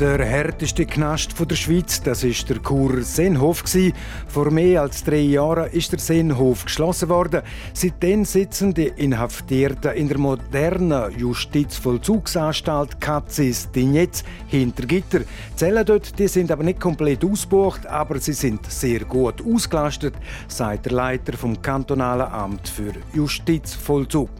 Der härteste Knast der Schweiz, das ist der Kur Seenhof Vor mehr als drei Jahren ist der Seenhof geschlossen worden. Seitdem sitzen die Inhaftierten in der modernen Justizvollzugsanstalt Katzis Dignetz hinter Gitter. Die Zellen dort die sind aber nicht komplett ausgebucht, aber sie sind sehr gut ausgelastet, sagt der Leiter vom kantonalen Amt für Justizvollzug.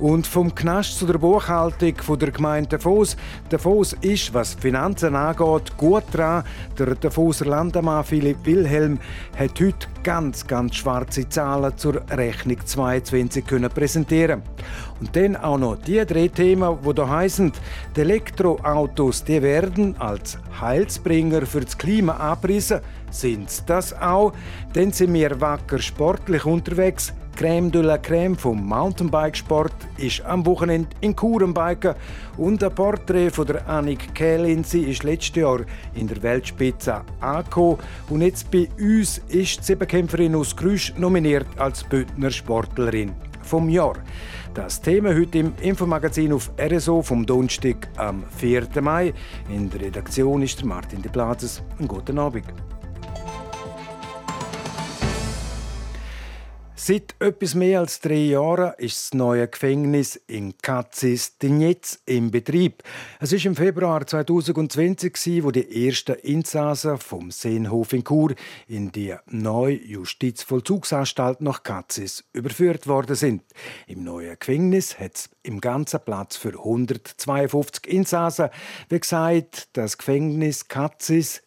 Und vom Knast zu der Buchhaltung der Gemeinde Davos. Davos ist, was Finanzen angeht, gut dran. Der Davoser Landemann Philipp Wilhelm hat heute ganz, ganz schwarze Zahlen zur Rechnung 22 können präsentieren. Und dann auch noch die drei Themen, die hier heißen, die Elektroautos, die werden als Heilsbringer für das Klima abrissen. Sind das auch? Dann sind wir wacker sportlich unterwegs. Crème de la Crème vom Mountainbikesport ist am Wochenende in Kurenbiken und ein Porträt von der Annik Kählin. Sie ist letztes Jahr in der Weltspitze angekommen und jetzt bei uns ist die Siebenkämpferin aus Grüsch nominiert als Bündner Sportlerin vom Jahr. Das Thema heute im Infomagazin auf RSO vom Donnerstag am 4. Mai. In der Redaktion ist Martin de Plazes. Einen guten Abend. Seit etwas mehr als drei Jahren ist das neue Gefängnis in Katzis Dinetz im Betrieb. Es ist im Februar 2020, wo die ersten Insassen vom Seenhof in Chur in die neue Justizvollzugsanstalt nach Katzis überführt worden sind. Im neuen Gefängnis hat es im ganzen Platz für 152 Insassen. Wie gesagt, das Gefängnis Katzis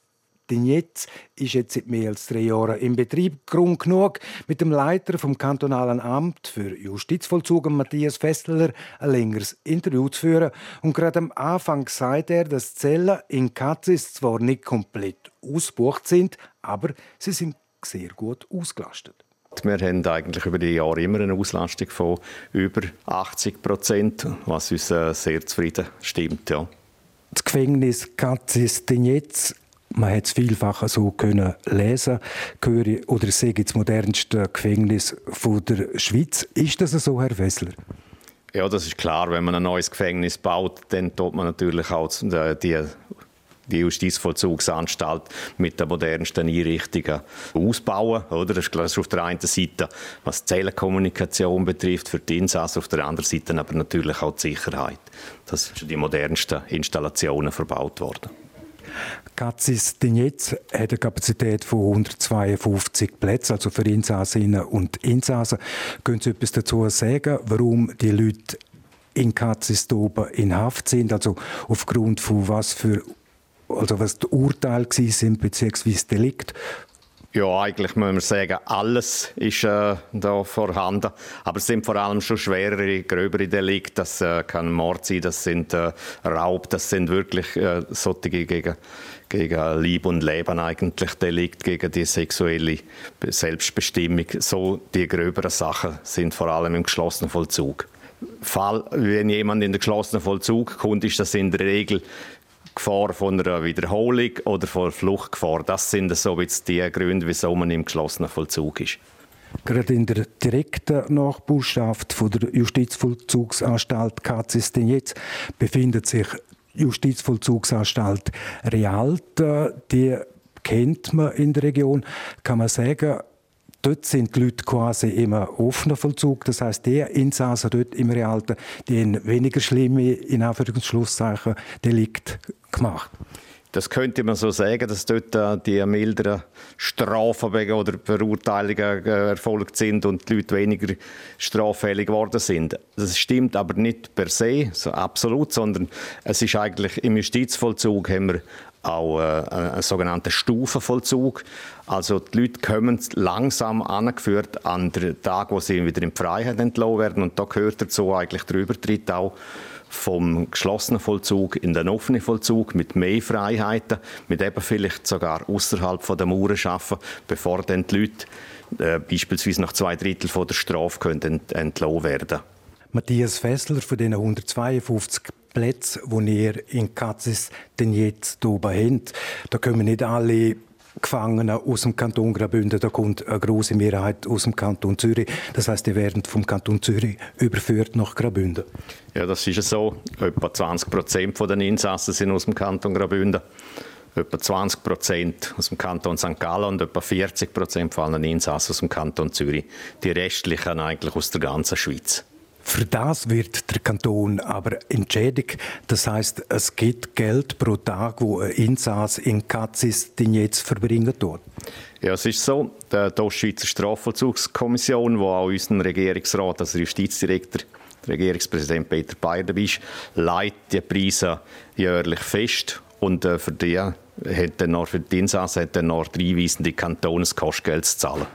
denn jetzt ist jetzt seit mehr als drei Jahren im Betrieb. Grund genug, mit dem Leiter vom kantonalen Amt für Justizvollzug, Matthias Festler, ein längeres Interview zu führen. Und gerade am Anfang sagt er, dass Zellen in Katzis zwar nicht komplett ausgebucht sind, aber sie sind sehr gut ausgelastet. Wir haben eigentlich über die Jahre immer eine Auslastung von über 80 Prozent, was uns äh, sehr zufrieden stimmt. Ja. Das Gefängnis Katzis jetzt man hat es vielfach so können lesen können, oder sei das modernste Gefängnis der Schweiz. Ist das so, Herr Wessler? Ja, das ist klar. Wenn man ein neues Gefängnis baut, dann tut man natürlich auch die, die Justizvollzugsanstalt mit den modernsten Einrichtungen ausbauen. Oder? Das ist auf der einen Seite, was die Zellenkommunikation betrifft, für die Insassen, auf der anderen Seite aber natürlich auch die Sicherheit. Das sind die modernsten Installationen verbaut worden. Katzis Dinetz hat eine Kapazität von 152 Plätzen, also für Insassinnen und Insassen. Können Sie etwas dazu sagen, warum die Leute in Katzis oben in Haft sind? Also aufgrund von was für also was die Urteile sind beziehungsweise Delikt ja, eigentlich muss man sagen, alles ist äh, da vorhanden. Aber es sind vor allem schon schwerere, gröbere Delikte. Das äh, kann Mord sein, das sind äh, Raub, das sind wirklich äh, solche gegen, gegen Lieb und Leben eigentlich Delikte, gegen die sexuelle Selbstbestimmung. So die gröberen Sachen sind vor allem im geschlossenen Vollzug. Fall, wenn jemand in den geschlossenen Vollzug kommt, ist das in der Regel Gefahr von einer Wiederholung oder von Fluchtgefahr. Das sind so die Gründe, wieso man im geschlossenen Vollzug ist. Gerade in der direkten Nachbarschaft von der Justizvollzugsanstalt KZS jetzt befindet sich Justizvollzugsanstalt Rialta. Die kennt man in der Region. Kann man sagen, dort sind die Leute quasi immer offener Vollzug. Das heißt, der Insassen dort im Realten, die haben weniger schlimme, in Anführungszeichen, Delikt gemacht. Das könnte man so sagen, dass dort die milderen Strafen oder Verurteilungen äh, erfolgt sind und die Leute weniger straffällig geworden sind. Das stimmt aber nicht per se, so absolut, sondern es ist eigentlich im Justizvollzug haben wir auch äh, einen sogenannten Stufenvollzug. Also die Leute kommen langsam angeführt an den Tag, wo sie wieder in Freiheit entlassen werden. Und da gehört dazu eigentlich der Übertritt auch vom geschlossenen Vollzug in den offenen Vollzug mit mehr Freiheiten, mit eben vielleicht sogar außerhalb der Mauern arbeiten, bevor dann die Leute äh, beispielsweise nach zwei Drittel von der Strafe können ent entlassen werden. Matthias Fessler von diesen 152 Plätze, die ihr in Katzis denn jetzt oben habt. Da kommen nicht alle Gefangenen aus dem Kanton Graubünden, da kommt eine große Mehrheit aus dem Kanton Zürich. Das heißt, die werden vom Kanton Zürich überführt nach Graubünden. Ja, das ist so. Etwa 20 Prozent der Insassen sind aus dem Kanton Graubünden. Etwa 20 Prozent aus dem Kanton St. Gallen und etwa 40 Prozent von allen Insassen aus dem Kanton Zürich. Die restlichen eigentlich aus der ganzen Schweiz. Für das wird der Kanton aber entschädigt. Das heißt, es gibt Geld pro Tag, wo ein Insass in Katzis den jetzt verbringen tut. Ja, es ist so. Die Ostschweizer Strafvollzugskommission, wo auch unseren Regierungsrat, also Justizdirektor, Regierungspräsident Peter Bayer ist, leitet die Preise jährlich fest. Und äh, für die hat dann noch, für die Insassen hat dann noch drei weisende Kantone das Kostgeld zu zahlen.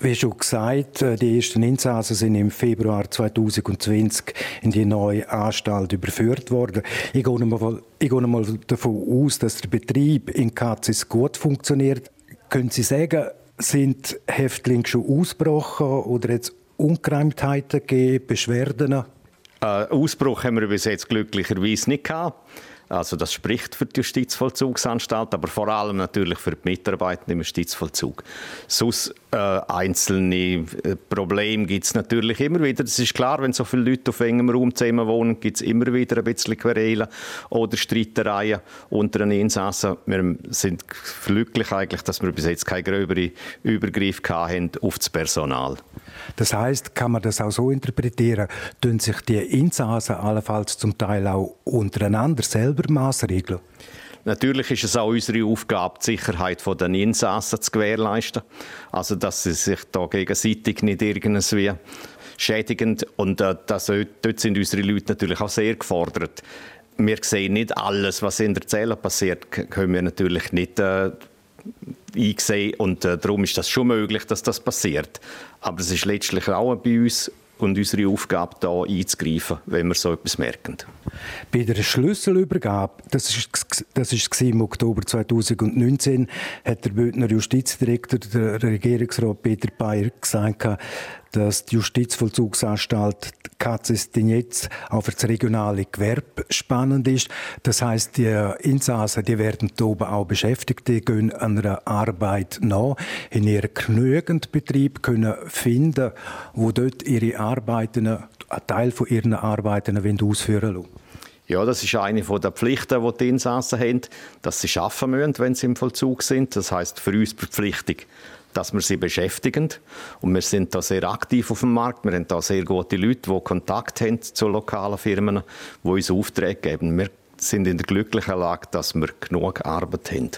Wie schon gesagt, äh, die ersten Insassen sind im Februar 2020 in die neue Anstalt überführt worden. Ich gehe mal, ich gehe mal davon aus, dass der Betrieb in Katzis gut funktioniert. Können Sie sagen, sind Häftlinge schon ausgebrochen oder jetzt Ungereimtheiten gegeben, Beschwerden? Äh, Ausbruch haben wir bis jetzt glücklicherweise nicht gehabt. Also das spricht für die Justizvollzugsanstalt, aber vor allem natürlich für die Mitarbeiter im Justizvollzug. Sonst äh, einzelne äh, Probleme gibt es natürlich immer wieder. Es ist klar, wenn so viele Leute auf engem Raum zusammen wohnen, gibt es immer wieder ein bisschen Querelen oder Streitereien unter den Insassen. Wir sind glücklich eigentlich, dass wir bis jetzt keinen gröberen Übergriff haben auf das Personal. Das heißt, kann man das auch so interpretieren, tun sich die Insassen allenfalls zum Teil auch untereinander selber Maßregeln? Natürlich ist es auch unsere Aufgabe, die Sicherheit der Insassen zu gewährleisten. Also, dass sie sich da gegenseitig nicht irgendwie schädigend und äh, das, dort sind unsere Leute natürlich auch sehr gefordert. Wir sehen nicht alles, was in der Zelle passiert, können wir natürlich nicht äh, eingesehen und äh, darum ist das schon möglich, dass das passiert. Aber es ist letztlich auch bei uns und unsere Aufgabe, da einzugreifen, wenn wir so etwas merken. Bei der Schlüsselübergabe, das ist, ist im Oktober 2019, hat der Bündner Justizdirektor, der Regierungsrat Peter Bayer, gesagt, dass die Justizvollzugsanstalt auch für das regionale Gewerbe spannend ist. Das heißt, die Insassen, die werden oben auch beschäftigt, die gehen an einer Arbeit nach, in ihren genügend Betrieb können finden, wo dort ihre Arbeiten, einen Teil von ihren Arbeiten ausführen wollen. Ja, das ist eine der Pflichten, die die Insassen haben, dass sie arbeiten müssen, wenn sie im Vollzug sind. Das heißt für uns Verpflichtung, dass wir sie beschäftigen. Und wir sind da sehr aktiv auf dem Markt. Wir haben da sehr gute Leute, die Kontakt haben zu lokalen Firmen, die uns Aufträge geben. Wir sind in der glücklichen Lage, dass wir genug Arbeit haben.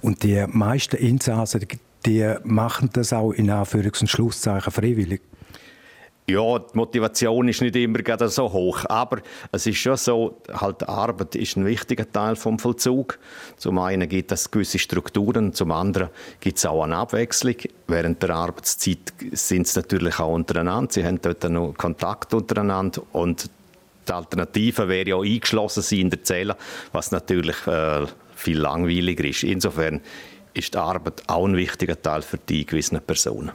Und die meisten Insassen, die machen das auch in Anführungs- und Schlusszeichen freiwillig? Ja, die Motivation ist nicht immer gerade so hoch, aber es ist schon so, halt Arbeit ist ein wichtiger Teil vom Vollzug. Zum einen gibt es gewisse Strukturen, zum anderen gibt es auch eine Abwechslung. Während der Arbeitszeit sind sie natürlich auch untereinander, sie haben dort noch Kontakt untereinander und die Alternative wäre ja eingeschlossen sein in der Zelle, was natürlich äh, viel langweiliger ist. Insofern ist die Arbeit auch ein wichtiger Teil für die gewissen Personen.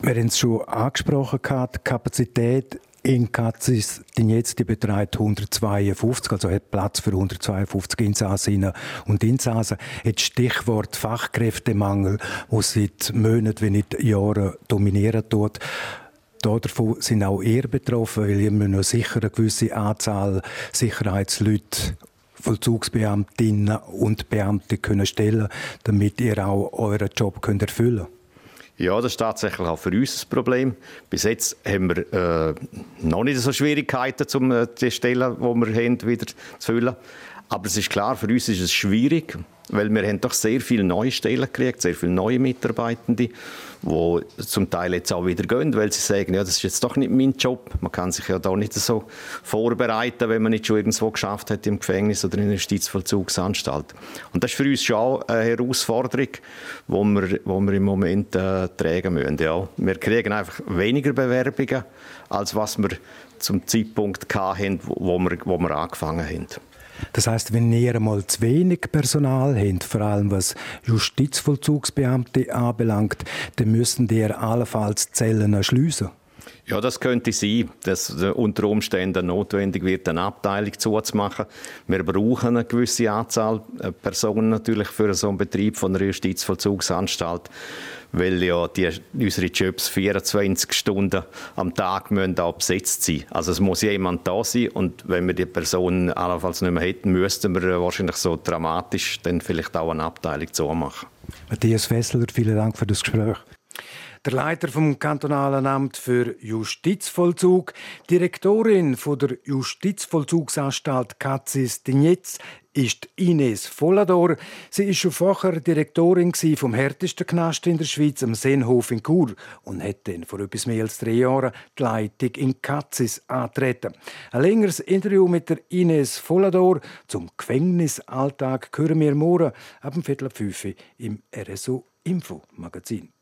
Wir haben es schon angesprochen, die Kapazität in Katzis, die jetzt die betreibt 152, also hat Platz für 152 Insassinnen und Insassen. Jetzt Stichwort Fachkräftemangel, wo seit Monaten, wenn nicht Jahren dominieren tut. Davon sind auch ihr betroffen, weil ihr müsst sicher eine gewisse Anzahl Sicherheitsleute Vollzugsbeamtinnen und Beamte können stellen, damit ihr auch euren Job könnt erfüllen könnt. Ja, das ist tatsächlich auch für uns ein Problem. Bis jetzt haben wir äh, noch nicht so Schwierigkeiten, um äh, die Stellen, die wir haben, wieder zu füllen. Aber es ist klar, für uns ist es schwierig, weil wir haben doch sehr viele neue Stellen gekriegt, sehr viele neue Mitarbeitende, die zum Teil jetzt auch wieder gehen, weil sie sagen, ja, das ist jetzt doch nicht mein Job. Man kann sich ja da nicht so vorbereiten, wenn man nicht schon irgendwo geschafft hat im Gefängnis oder in der Justizvollzugsanstalt. Und das ist für uns schon auch eine Herausforderung, wo wir, wo wir im Moment äh, tragen müssen. Ja. Wir kriegen einfach weniger Bewerbungen, als was wir zum Zeitpunkt hatten, wo wir, wo wir angefangen haben. Das heißt, wenn ihr einmal zu wenig Personal habt, vor allem was Justizvollzugsbeamte anbelangt, dann müssen die allenfalls Zellen schliessen. Ja, das könnte sein, dass unter Umständen notwendig wird, eine Abteilung zuzumachen. Wir brauchen eine gewisse Anzahl äh, Personen natürlich für so einen Betrieb von einer Justizvollzugsanstalt, weil ja die, unsere Jobs 24 Stunden am Tag müssen auch besetzt sein. Also es muss jemand da sein und wenn wir die Person allenfalls nicht mehr hätten, müssten wir wahrscheinlich so dramatisch dann vielleicht auch eine Abteilung zumachen. Matthias Fessler, vielen Dank für das Gespräch. Der Leiter vom kantonalen Amt für Justizvollzug, Direktorin von der Justizvollzugsanstalt Katzis Dignetz ist Ines Vollador. Sie ist schon vorher Direktorin vom härtesten Knast in der Schweiz, am Seenhof in Chur, und hat dann vor etwas mehr als drei Jahren die Leitung in Katzis antreten. Ein längeres Interview mit der Ines Vollador zum Gefängnisalltag hören wir morgen ab dem Viertel fünf im RSO Info Magazin.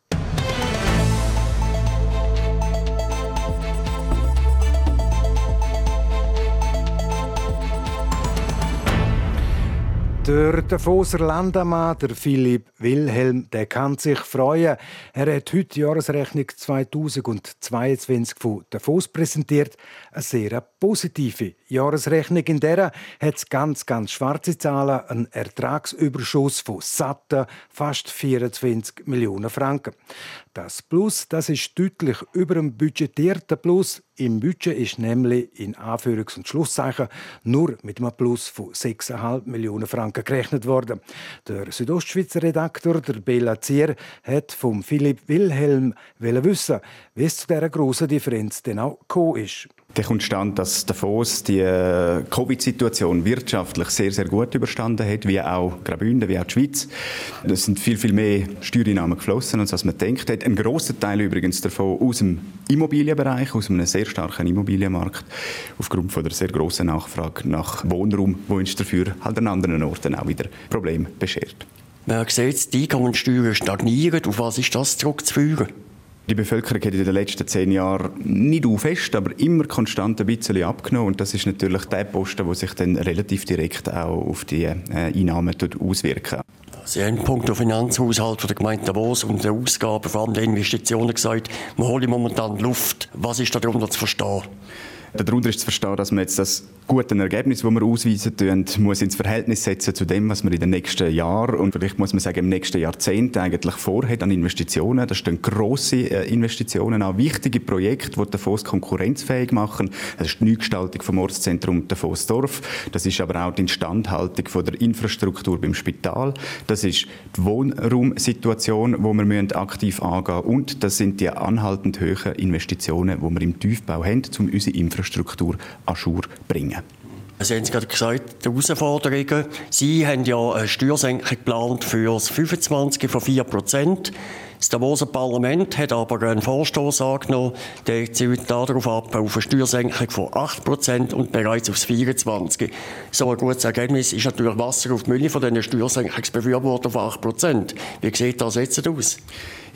Der Davoser Landamann, der Philipp Wilhelm, der kann sich freuen. Er hat heute die Jahresrechnung 2022 von Davos präsentiert. Eine sehr positive Jahresrechnung. In der hat ganz, ganz schwarze Zahlen, einen Ertragsüberschuss von satten fast 24 Millionen Franken. Das Plus, das ist deutlich über dem budgetierten Plus. Im Budget ist nämlich in Anführungs- und Schlusszeichen nur mit einem Plus von 6,5 Millionen Franken gerechnet worden. Der Südostschweizer Redakteur, der Bela Zier, hat vom Philipp Wilhelm wissen, wie es zu dieser grossen Differenz denn auch gekommen ist. Der kommt stand, dass Davos die äh, Covid-Situation wirtschaftlich sehr, sehr gut überstanden hat, wie auch Graubünden, wie auch die Schweiz. Es sind viel, viel mehr Steuereinnahmen geflossen, als man denkt hat. Ein grosser Teil übrigens davon aus dem Immobilienbereich, aus einem sehr starken Immobilienmarkt, aufgrund von der sehr grossen Nachfrage nach Wohnraum, wo uns dafür halt an anderen Orten auch wieder Probleme beschert. Man sieht, die Einkommenssteuern stagnieren. Auf was ist das zurückzuführen? Die Bevölkerung hat in den letzten zehn Jahren nicht auf fest, aber immer konstant ein bisschen abgenommen. Und das ist natürlich der Posten, der sich dann relativ direkt auch auf die äh, Einnahmen auswirkt. Sie haben Punkt auf Finanzhaushalt der Gemeinde Davos und der Ausgaben, vor allem der Investitionen gesagt, wir holen momentan Luft. Was ist darunter zu verstehen? Darunter ist zu verstehen, dass man jetzt das gute Ergebnis, das wir ausweisen, tun, muss ins Verhältnis setzen zu dem, was wir in den nächsten Jahren und vielleicht muss man sagen im nächsten Jahrzehnt eigentlich vorhat an Investitionen. Da stehen grosse äh, Investitionen an, wichtige Projekte, die Davos konkurrenzfähig machen. Das ist die Neugestaltung vom Ortszentrum Davos-Dorf. Das ist aber auch die Instandhaltung von der Infrastruktur beim Spital. Das ist die Wohnraumsituation, wo wir aktiv angehen müssen. Und das sind die anhaltend hohen Investitionen, die wir im Tiefbau haben, um unsere Infrastruktur an Schur bringen. Sie haben es gerade gesagt, die Herausforderungen. Sie haben ja eine Steuersenkung geplant für das 25 von 4 Prozent. Das Davoser Parlament hat aber einen Vorstoß angenommen, der zielt darauf ab, auf eine Steuersenkung von 8 Prozent und bereits aufs 24. So ein gutes Ergebnis ist natürlich Wasser auf die Mühle von diesen Steuersenkungsbefürwortern von 8 Prozent. Wie sieht das jetzt aus?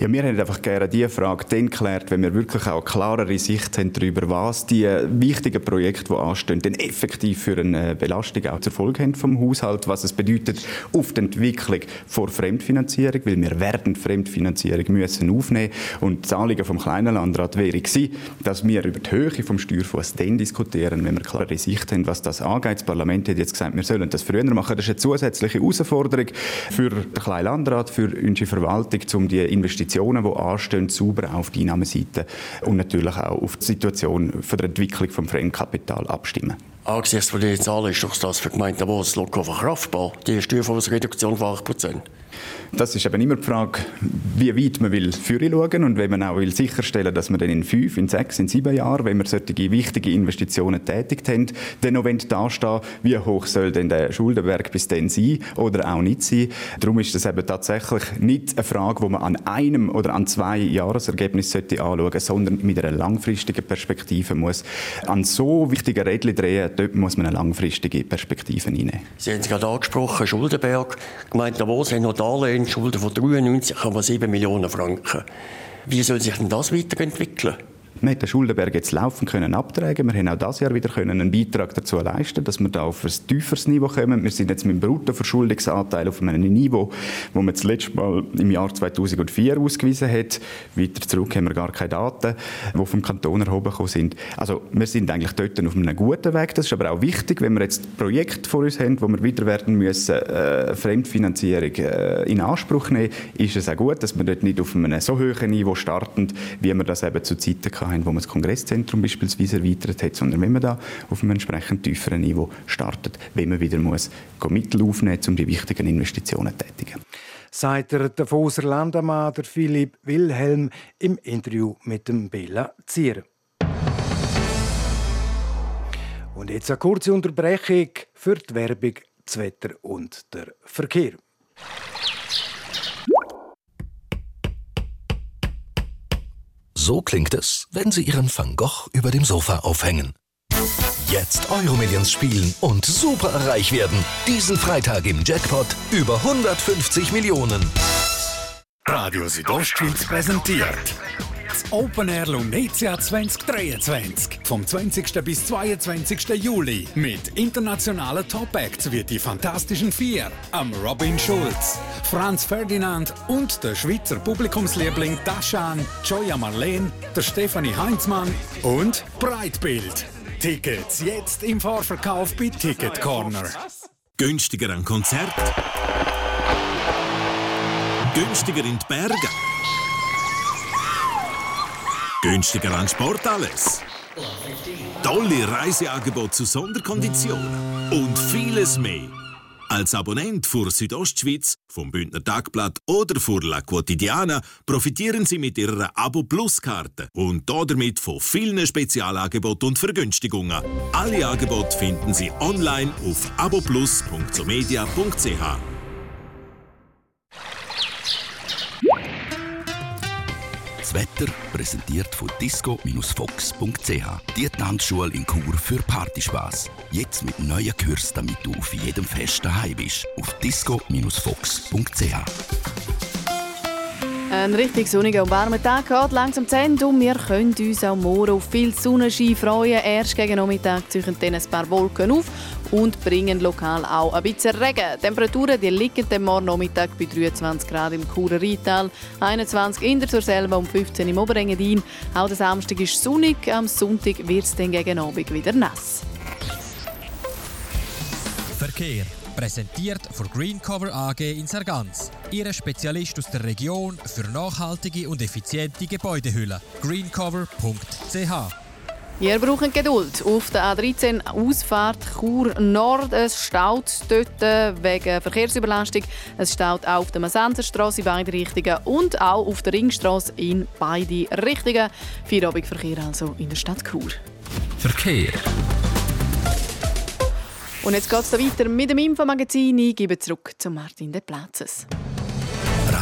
Ja, wir hätten einfach gerne diese Frage dann geklärt, wenn wir wirklich auch eine klarere Sicht haben darüber, was die wichtigen Projekte, die anstehen, denn effektiv für eine Belastung auch zur Folge haben vom Haushalt, was es bedeutet auf die Entwicklung vor Fremdfinanzierung, weil wir werden Fremdfinanzierung müssen aufnehmen und das Anliegen vom kleinen Landrat wäre gewesen, dass wir über die Höhe vom Steuerfuß dann diskutieren, wenn wir klare Sicht haben, was das angeht. Das Parlament hat jetzt gesagt, wir sollen das früher machen. Das ist eine zusätzliche Herausforderung für den kleinen Landrat, für unsere Verwaltung, um die Investitionen Investitionen, die anstehen, sauber auf die Einnahmeseite und natürlich auch auf die Situation von der Entwicklung des Fremdkapital abstimmen. Angesichts von den Zahlen ist doch das für Gemeinden, wo es locker verkraftbar, die Steuerfondsreduktion von 8 Prozent. Das ist eben immer die Frage, wie weit man will schauen und wenn man auch will sicherstellen, dass man dann in fünf, in sechs, in sieben Jahren, wenn wir solche wichtige Investitionen tätigt haben, dann noch da stehen, wie hoch soll denn der Schuldenberg bis dann sein oder auch nicht sein. Darum ist das eben tatsächlich nicht eine Frage, wo man an einem oder an zwei Jahresergebnissen sollte anschauen, sondern mit einer langfristigen Perspektive muss an so wichtigen Rädchen drehen, dort muss man eine langfristige Perspektive hineinnehmen. Sie haben es gerade angesprochen, Schuldenberg. Wo sind noch Darlehen, Schulden von 93,7 Millionen Franken. Wie soll sich denn das weiterentwickeln? Wir hätten den Schuldenberg jetzt laufend können abtragen Wir haben auch dieses Jahr wieder können einen Beitrag dazu leisten, dass wir da auf ein tieferes Niveau kommen. Wir sind jetzt mit dem Bruttoverschuldungsanteil auf einem Niveau, wo man das letzte Mal im Jahr 2004 ausgewiesen hat. Weiter zurück haben wir gar keine Daten, die vom Kanton erhoben sind. Also wir sind eigentlich dort auf einem guten Weg. Das ist aber auch wichtig, wenn wir jetzt Projekte vor uns haben, wo wir wieder werden müssen, äh, Fremdfinanzierung äh, in Anspruch nehmen, ist es auch gut, dass wir dort nicht auf einem so hohen Niveau starten, wie wir das eben zu Zeiten haben, wo man das Kongresszentrum beispielsweise erweitert hat, sondern wenn man da auf einem entsprechend tieferen Niveau startet, wenn man wieder muss Mittel aufnehmen muss, um die wichtigen Investitionen zu tätigen. Sagt der Davoser Landemann, der Philipp Wilhelm, im Interview mit dem Bella Zier. Und jetzt eine kurze Unterbrechung für die Werbung, das Wetter und der Verkehr. So klingt es, wenn Sie Ihren Van Gogh über dem Sofa aufhängen. Jetzt Euromillions spielen und super reich werden. Diesen Freitag im Jackpot über 150 Millionen. Radio Südostschweiz präsentiert das Open Air Lunetia 2023 vom 20. bis 22. Juli mit internationalen Top-Acts wie die Fantastischen Vier, am Robin Schulz, Franz Ferdinand und der Schweizer Publikumsliebling Taschan, Joya Marleen, der Stefanie Heinzmann und Breitbild. Tickets jetzt im Vorverkauf bei Ticket Corner. Günstiger an Konzert. Günstiger in die Berge. Günstiger an Sport alles. Tolle Reiseangebote zu Sonderkonditionen und vieles mehr. Als Abonnent für Südostschweiz, vom Bündner Tagblatt oder für La Quotidiana profitieren Sie mit Ihrer Abo Plus Karte und damit von vielen Spezialangeboten und Vergünstigungen. Alle Angebote finden Sie online auf aboplus.somedia.ch. Das Wetter präsentiert von disco-fox.ch. Die Tanzschule in Chur für Partyspaß. Jetzt mit neuen Kürzen, damit du auf jedem Fest daheim bist. Auf disco-fox.ch. Ein richtig sonniger und warmer Tag geht langsam zu Ende und wir können uns auch morgen auf viel Sonnenschein freuen. Erst gegen Nachmittag ziehen dann ein paar Wolken auf und bringen lokal auch ein bisschen Regen. Die Temperaturen die liegen am morgen Nachmittag bei 23 Grad im Churer Rheintal, 21 in der Surselva und 15 im Oberengadin. Auch der Samstag ist sonnig, am Sonntag wird es dann gegen Abend wieder nass. Verkehr präsentiert von Greencover AG in Sargans. Ihre Spezialist aus der Region für nachhaltige und effiziente Gebäudehülle. greencover.ch wir brauchen Geduld. Auf der A13 Ausfahrt Chur Nord. Es staut dort wegen Verkehrsüberlastung. Es staut auch auf der Masenserstraße in beide Richtungen und auch auf der Ringstraße in beide Richtungen. Feierabendverkehr also in der Stadt Chur. Verkehr. Und jetzt geht es weiter mit dem Infomagazin. Ich gebe zurück zu Martin De Platzes.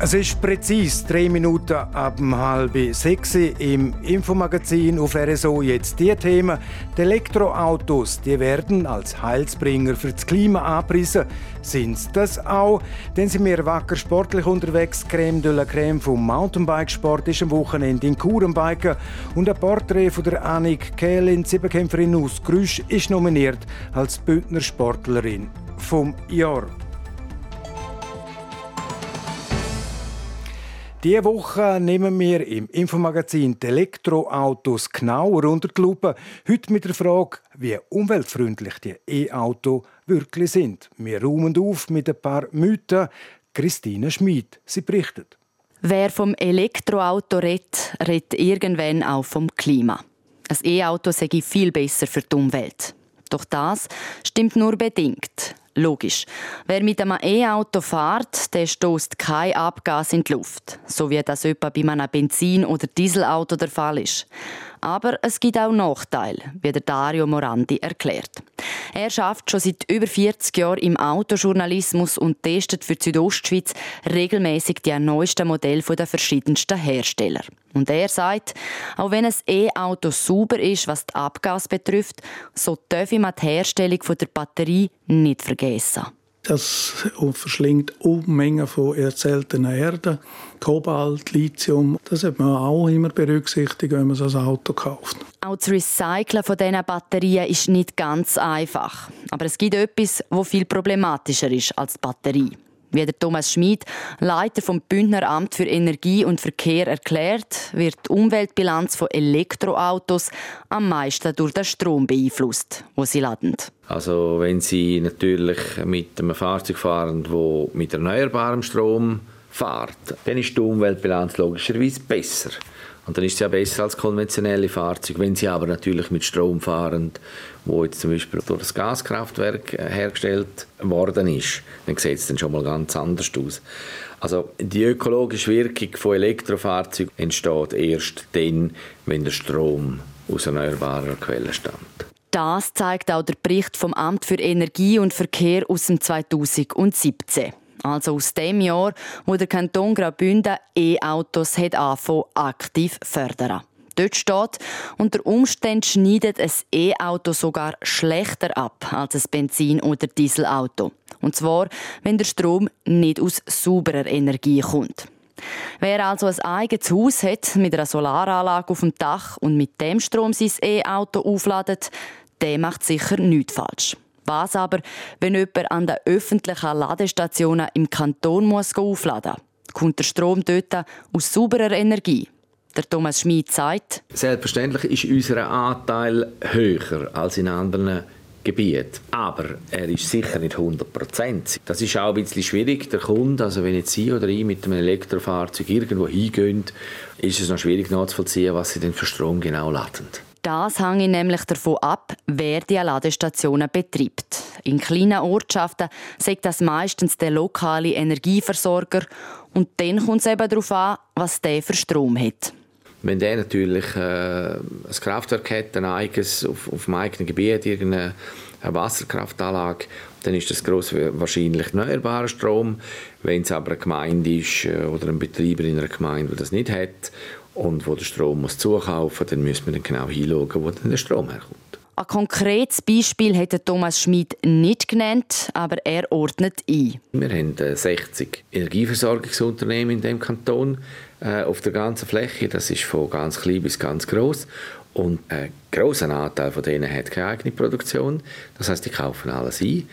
Es ist präzise drei Minuten ab halb sechs im Infomagazin auf RSO. Jetzt die Themen. Die Elektroautos die werden als Heilsbringer für das Klima angepriesen. Sind sie das auch? Denn sind wir wacker sportlich unterwegs. Creme de la Creme vom Mountainbikesport ist am Wochenende in Kurenbiken. Und ein Porträt von der Annik Kählin, Siebenkämpferin aus Grüsch, ist nominiert als Bündner Sportlerin vom Jahr. Diese Woche nehmen wir im Infomagazin die Elektroautos genauer unter die Lupe. Heute mit der Frage, wie umweltfreundlich die E-Autos wirklich sind. Wir räumen auf mit ein paar Mythen. Christine Schmid, sie berichtet. Wer vom Elektroauto redet, redet irgendwann auch vom Klima. Ein E-Auto sei viel besser für die Umwelt. Doch das stimmt nur bedingt. Logisch. Wer mit einem E-Auto fährt, der stößt kein Abgas in die Luft, so wie das etwa bei einem Benzin- oder Dieselauto der Fall ist. Aber es gibt auch Nachteile, wie der Dario Morandi erklärt. Er schafft schon seit über 40 Jahren im Autojournalismus und testet für die Südostschweiz regelmäßig die neuesten Modelle der verschiedensten Hersteller. Und er sagt, auch wenn ein E-Auto sauber ist, was die Abgas betrifft, so darf man die Herstellung der Batterie nicht vergessen. Das verschlingt Unmengen von erzählten Erden, Kobalt, Lithium. Das hat man auch immer berücksichtigt, wenn man so ein Auto kauft. Auch das Recyceln von diesen Batterien ist nicht ganz einfach. Aber es gibt etwas, das viel problematischer ist als die Batterie. Wie der Thomas Schmid, Leiter vom Bündner Amt für Energie und Verkehr, erklärt, wird die Umweltbilanz von Elektroautos am meisten durch den Strom beeinflusst, wo sie laden. Also wenn Sie natürlich mit einem Fahrzeug fahren, das mit erneuerbarem Strom fährt, dann ist die Umweltbilanz logischerweise besser. Und dann ist es ja besser als konventionelle Fahrzeuge. Wenn sie aber natürlich mit Strom fahren, wo jetzt zum Beispiel durch das Gaskraftwerk äh, hergestellt worden ist, dann sieht es dann schon mal ganz anders aus. Also die ökologische Wirkung von Elektrofahrzeugen entsteht erst dann, wenn der Strom aus erneuerbarer Quelle stammt. Das zeigt auch der Bericht vom Amt für Energie und Verkehr aus dem 2017 also aus dem Jahr, wo der Kanton Graubünden E-Autos hat aktiv fördern. Dort steht, unter Umständen schneidet ein E-Auto sogar schlechter ab als ein Benzin- oder Dieselauto. Und zwar, wenn der Strom nicht aus sauberer Energie kommt. Wer also ein eigenes Haus hat mit einer Solaranlage auf dem Dach und mit dem Strom sein E-Auto aufladet, der macht sicher nichts falsch. Was aber, wenn jemand an den öffentlichen Ladestationen im Kanton muss aufladen muss? Kommt der Strom dort aus sauberer Energie? Der Thomas Schmid sagt, Selbstverständlich ist unser Anteil höher als in anderen Gebieten. Aber er ist sicher nicht 100 Prozent. Das ist auch ein bisschen schwierig. Der Kunde, also wenn jetzt Sie oder ich mit einem Elektrofahrzeug irgendwo hingehen, ist es noch schwierig nachzuvollziehen, was Sie denn für Strom genau laden. Das hängt nämlich davon ab, wer die Ladestationen betreibt. In kleinen Ortschaften sagt das meistens der lokale Energieversorger und dann kommt es eben darauf an, was der für Strom hat. Wenn der natürlich äh, ein Kraftwerk hat, ein eigenes, auf, auf dem eigenen Gebiet irgendeine Wasserkraftanlage, dann ist das gross wahrscheinlich erneuerbarer Strom. Wenn es aber eine Gemeinde ist äh, oder ein Betreiber in einer Gemeinde, der das nicht hat und wo der Strom muss zukaufen muss, dann müssen wir dann genau hinschauen, wo dann der Strom herkommt. Ein konkretes Beispiel hat Thomas Schmid nicht genannt, aber er ordnet ein. Wir haben 60 äh, Energieversorgungsunternehmen in dem Kanton äh, auf der ganzen Fläche. Das ist von ganz klein bis ganz groß. Und ein grosser Anteil von denen hat keine eigene Produktion. Das heißt, die kaufen alles ein.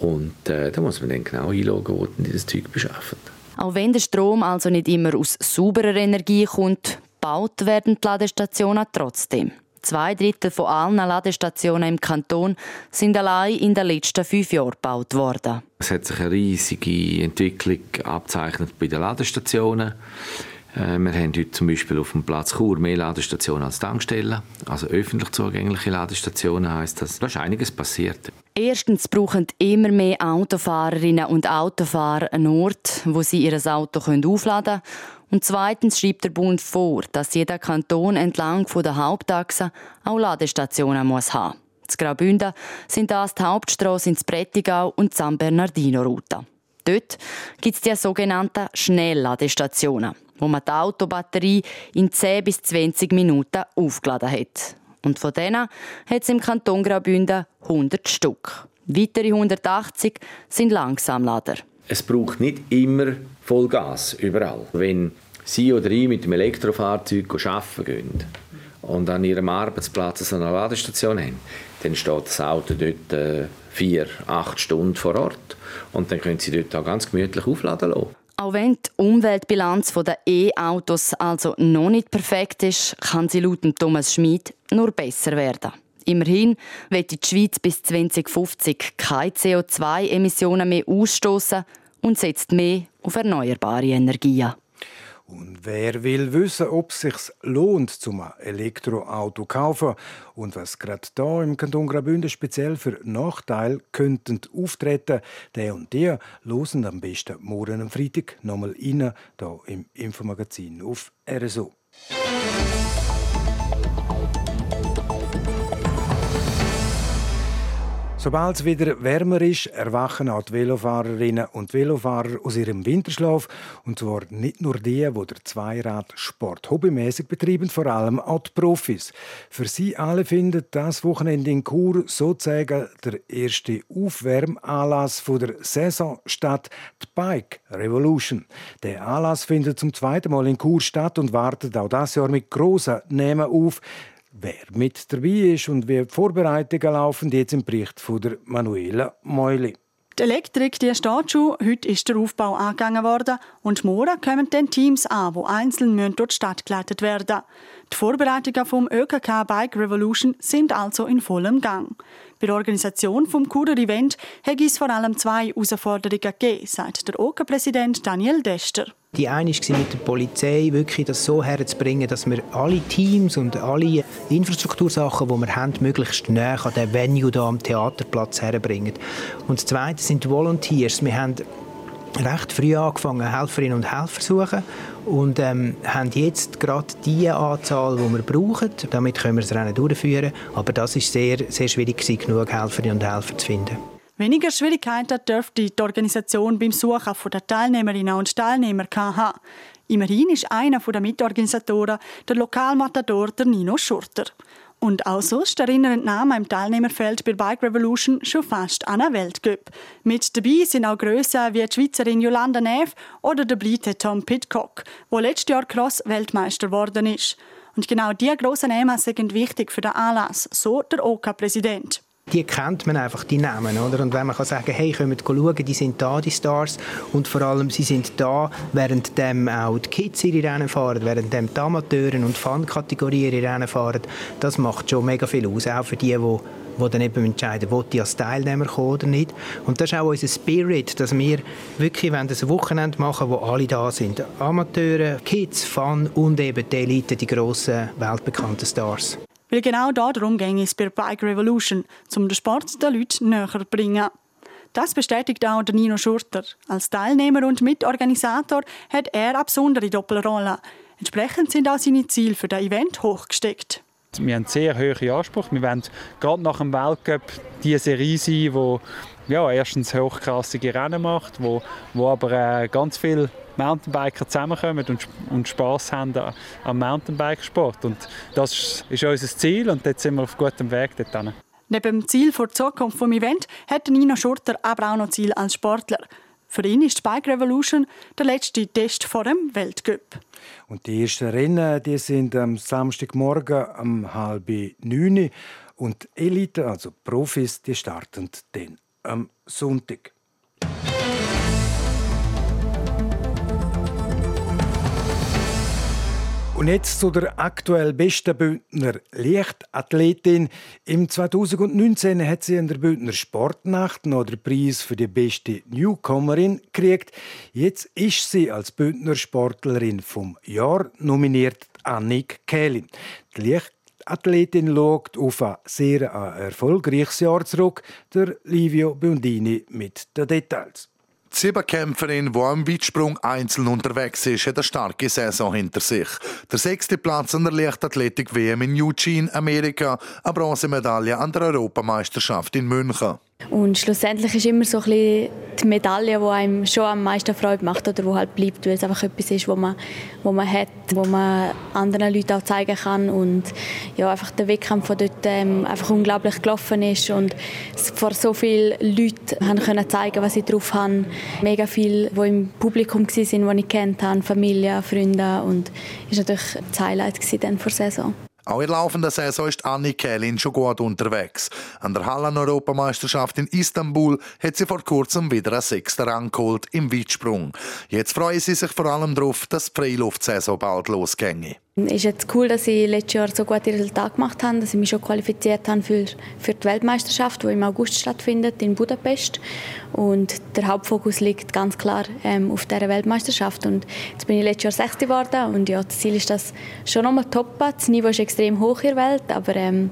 Und äh, da muss man dann genau hinschauen, wo die das Zeug beschaffen. Auch wenn der Strom also nicht immer aus sauberer Energie kommt, baut werden die Ladestationen trotzdem. Zwei Drittel von allen Ladestationen im Kanton sind allein in den letzten fünf Jahren gebaut worden. Es hat sich eine riesige Entwicklung abzeichnet bei den Ladestationen. Äh, wir haben heute zum Beispiel auf dem Platz Chur mehr Ladestationen als Tankstellen. Also öffentlich zugängliche Ladestationen heisst das. Da ist einiges passiert. Erstens brauchen immer mehr Autofahrerinnen und Autofahrer einen Ort, wo sie ihr Auto aufladen können. Und zweitens schreibt der Bund vor, dass jeder Kanton entlang der Hauptachse auch Ladestationen muss haben. In Graubünden sind das die Hauptstrasse ins Prättigau und San Bernardino-Route. Dort gibt es die sogenannten Schnellladestationen, wo man die Autobatterie in 10 bis 20 Minuten aufgeladen hat. Und von denen hat es im Kanton Graubünden 100 Stück. Weitere 180 sind Langsamlader. Es braucht nicht immer Vollgas überall. Wenn Sie oder ich mit dem Elektrofahrzeug arbeiten gehen und an Ihrem Arbeitsplatz eine Ladestation haben, dann steht das Auto dort äh, vier, acht Stunden vor Ort und dann können Sie dort auch ganz gemütlich aufladen lassen. Auch wenn die Umweltbilanz der E-Autos also noch nicht perfekt ist, kann sie laut Thomas Schmid nur besser werden. Immerhin wird die Schweiz bis 2050 keine CO2-Emissionen mehr ausstoßen und setzt mehr auf erneuerbare Energien. Und wer will wissen, ob es sich lohnt, zum Elektroauto zu kaufen und was gerade da im Kanton Graubünden speziell für Nachteile könnten auftreten, der und der losen am besten morgen am Freitag nochmal rein, hier im Infomagazin auf RSO. Sobald es wieder wärmer ist, erwachen auch die Velofahrerinnen und Velofahrer aus ihrem Winterschlaf. Und zwar nicht nur die, die der Zweiradsport hobbymäßig betreiben, vor allem auch die Profis. Für sie alle findet das Wochenende in Chur sozusagen der erste Aufwärmanlass der Saison statt, die Bike Revolution. Der Anlass findet zum zweiten Mal in Chur statt und wartet auch das Jahr mit grossen Namen auf wer mit dabei ist und wie die Vorbereitungen laufen, jetzt im Bericht von der Manuela Meuli. Die Elektrik die steht schon. Heute ist der Aufbau angegangen worden und morgen kommen dann Teams an, die einzeln durch die Stadt geleitet werden. Die Vorbereitungen vom ÖKK Bike Revolution sind also in vollem Gang. Bei der Organisation des Kurer Event hat es vor allem zwei Herausforderungen gegeben, sagt der OK-Präsident Daniel Dester. Die eine war mit der Polizei, wirklich das so herzubringen, dass wir alle Teams und alle Infrastruktursachen, die wir haben, möglichst näher an den Venue hier am Theaterplatz herbringen. Und das zweite sind die Volunteers. Wir haben recht früh angefangen, Helferinnen und Helfer zu suchen und ähm, haben jetzt gerade die Anzahl, die wir brauchen. Damit können wir das Rennen durchführen. Aber das ist sehr, sehr schwierig gewesen, genug Helferinnen und Helfer zu finden. Weniger Schwierigkeiten dürfte die Organisation beim Suchen der Teilnehmerinnen und Teilnehmer haben. Immerhin ist einer der Mitorganisatoren der Lokalmatador der Nino Schurter. Und auch sonst erinnern Namen im Teilnehmerfeld bei Bike Revolution schon fast an einen Weltcup. Mit dabei sind auch Grössen wie die Schweizerin Jolanda Neff oder der Brite Tom Pitcock, der letztes Jahr Cross-Weltmeister geworden ist. Und genau diese grossen Namen sind wichtig für den Anlass, so der OK-Präsident die kennt man einfach, die Namen. Oder? Und wenn man kann sagen hey, kommt schauen, die sind da, die Stars. Und vor allem, sie sind da, während dem auch die Kids ihre Rennen fahren, während dem die Amateuren und Fun-Kategorien ihre Rennen fahren. Das macht schon mega viel aus, auch für die, die die dann eben entscheiden, ob die als Teilnehmer kommen oder nicht. Und das ist auch unser Spirit, dass wir wirklich ein Wochenende machen wo alle da sind. Amateure, Kids, Fun und eben die Elite, die grossen, weltbekannten Stars. Weil genau darum ging es bei Bike Revolution, um den Sport den Leuten näher zu bringen. Das bestätigt auch der Nino Schurter. Als Teilnehmer und Mitorganisator hat er eine besondere Doppelrolle. Entsprechend sind auch seine Ziele für das Event hochgesteckt. Wir haben sehr hohe Ansprüche. Wir wollen gerade nach dem Weltcup die Serie sein, die ja, erstens hochklassige Rennen macht, wo, wo aber äh, ganz viele Mountainbiker zusammenkommen und, und Spass haben am Mountainbikesport. Und das ist unser Ziel und dort sind wir auf gutem Weg dorthin. Neben dem Ziel für die Zukunft des Events hat Nino Schurter aber auch noch Ziel als Sportler. Für ihn ist die Bike Revolution der letzte Test vor dem Weltcup. Und die ersten Rennen die sind am Samstagmorgen um halb neun. Und Elite, also Profis, die starten dann am Sonntag. Und jetzt zu der aktuell besten Bündner Leichtathletin. Im 2019 hat sie in der Bündner Sportnacht noch den Preis für die beste Newcomerin gekriegt. Jetzt ist sie als Bündner Sportlerin vom Jahr nominiert, Annik Kählin. Die Leichtathletin schaut auf ein sehr erfolgreiches Jahr zurück. Der Livio Bundini mit den Details. Siebenkämpferin, die am Weitsprung einzeln unterwegs ist, hat eine starke Saison hinter sich. Der sechste Platz an der Leichtathletik-WM in Eugene, Amerika, eine Bronzemedaille an der Europameisterschaft in München. Und schlussendlich ist immer so ein bisschen die Medaille, die einem schon am meisten Freude macht oder wo halt bleibt, weil es einfach etwas ist, wo man, wo man hat, wo man anderen Leuten auch zeigen kann und ja, einfach der Wettkampf von dort ähm, einfach unglaublich gelaufen ist und vor so vielen Leuten haben können zeigen, was sie drauf haben. Mega viele, die im Publikum waren, die ich kennt habe, Familie, Freunde und das war natürlich das Highlight dann vor der Saison. Auch in laufender Saison ist Anni Kählin schon gut unterwegs. An der Hallen-Europameisterschaft in Istanbul hat sie vor kurzem wieder einen sechsten Rang geholt im Weitsprung. Jetzt freuen sie sich vor allem darauf, dass die Freiluftsaison bald losginge. Ist jetzt cool, dass ich letztes Jahr so gute Resultate gemacht habe, dass ich mich schon qualifiziert habe für, für die Weltmeisterschaft, die im August stattfindet in Budapest. Und der Hauptfokus liegt ganz klar ähm, auf dieser Weltmeisterschaft. Und jetzt bin ich letztes Jahr Sechste geworden und ja, das Ziel ist das schon nochmal toppen. Das Niveau ist extrem hoch in der Welt, aber ähm,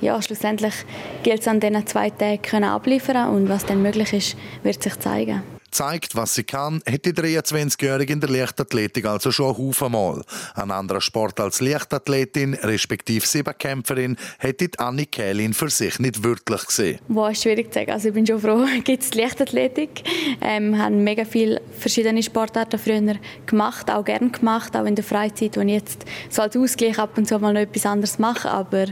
ja, schlussendlich gilt es an diesen zwei Tagen abliefern und was dann möglich ist, wird sich zeigen. Zeigt, was sie kann, hat die 23-Jährige in der Leichtathletik also schon Haufen Mal. Ein anderer Sport als Leichtathletin, respektive Siebenkämpferin, hätte Anni Kählin für sich nicht wirklich gesehen. Boah, schwierig zu sagen. Also ich bin schon froh, gibt es Leichtathletik. Ähm, habe mega viele verschiedene Sportarten früher gemacht, auch gerne gemacht, auch in der Freizeit, ich jetzt so als Ausgleich ab und zu mal noch etwas anderes mache. Aber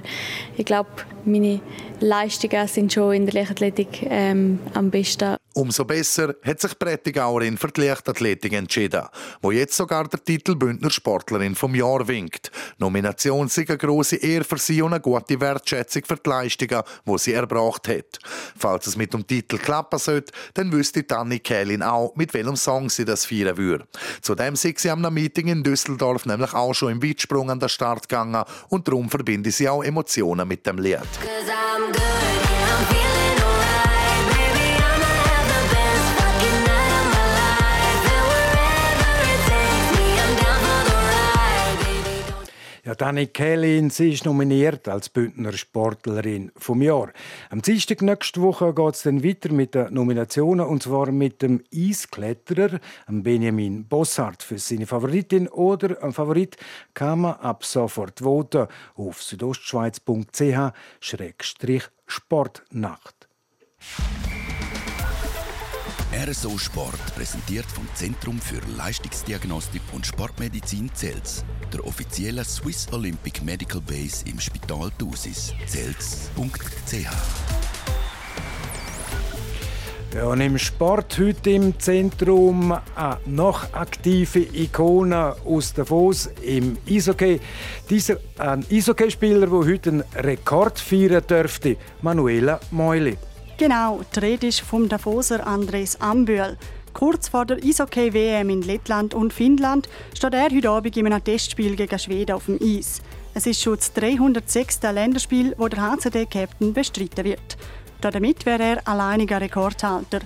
ich glaube, meine Leistungen sind schon in der Leichtathletik ähm, am besten. Umso besser hat sich Prättigauerin für die Leichtathletik entschieden, wo jetzt sogar der Titel Bündner Sportlerin vom Jahr winkt. Nomination ist eine grosse Ehre für sie und eine gute Wertschätzung für die Leistungen, die sie erbracht hat. Falls es mit dem Titel klappen sollte, dann wüsste Tanni Kählin auch, mit welchem Song sie das feiern würde. Zudem sind sie am Meeting in Düsseldorf nämlich auch schon im Weitsprung an den Start gegangen und darum verbinde sie auch Emotionen mit dem Lied. Ja, Dani Kellin, sie ist nominiert als Bündner Sportlerin vom Jahr. Am Dienstag nächste Woche geht es dann weiter mit den Nominationen und zwar mit dem Eiskletterer Benjamin Bossart für seine Favoritin oder ein Favorit kann man ab sofort voten auf südostschweiz.ch-sportnacht. RSO Sport präsentiert vom Zentrum für Leistungsdiagnostik und Sportmedizin Zels, der offiziellen Swiss Olympic Medical Base im Spital Thusis. Zels.ch ja, und im Sport heute im Zentrum eine noch aktive Ikone aus Davos im Eishockey. Dieser ein Eishockeyspieler, der heute einen Rekord feiern dürfte, Manuela Meuli. Genau, die Rede ist vom Davoser Andres Ambühl. Kurz vor der Eishockey-WM in Lettland und Finnland steht er heute Abend in einem Testspiel gegen Schweden auf dem Eis. Es ist schon das 306. Länderspiel, wo der HCD-Captain bestritten wird. Damit wäre er alleiniger Rekordhalter.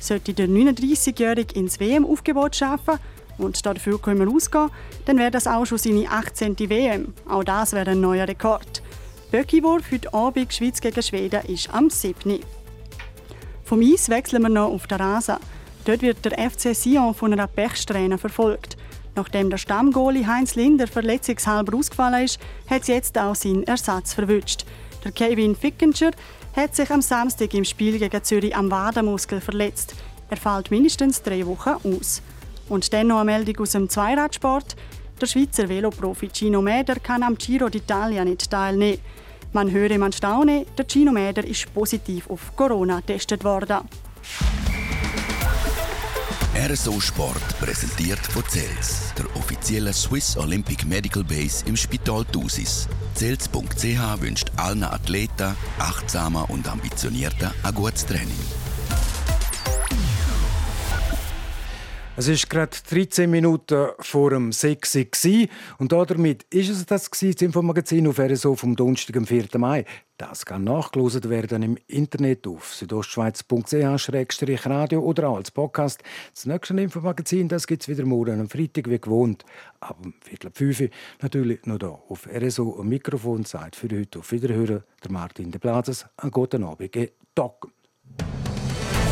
Sollte der 39-Jährige ins WM-Aufgebot schaffen und dafür können wir ausgehen, dann wäre das auch schon seine 18. WM. Auch das wäre ein neuer Rekord. Böckiwurf heute Abend Schweiz gegen Schweden ist am 7. Vom Eis wechseln wir noch auf den Rasen. Dort wird der FC Sion von einer Pechsträhne verfolgt. Nachdem der Stammgoalie Heinz Linder verletzungshalber ausgefallen ist, hat jetzt auch seinen Ersatz verwünscht. Der Kevin Fickinger hat sich am Samstag im Spiel gegen Zürich am Wadenmuskel verletzt. Er fällt mindestens drei Wochen aus. Und dann noch eine Meldung aus dem Zweiradsport. Der Schweizer Veloprofi Gino Mäder kann am Giro d'Italia nicht teilnehmen. Man höre, man staune, der Gino Mäder ist positiv auf Corona getestet worden. RSO Sport präsentiert von Zels, der offiziellen Swiss Olympic Medical Base im Spital Thusis. Zels.ch wünscht allen Athleten, achtsamer und ambitionierter ein gutes Training. Es ist gerade 13 Minuten vor dem 6 Uhr und damit ist es das, das Infomagazin auf RSO vom Donnerstag, am 4. Mai. Das kann nachgelost werden im Internet auf südostschweiz.ch-radio oder auch als Podcast. Das nächste Infomagazin gibt es wieder morgen am Freitag wie gewohnt. Ab Viertel 5 Uhr natürlich noch hier auf RSO am Mikrofon. Zeit für heute auf Wiederhören. Der Martin de Plazes. Einen guten Abend. Tag.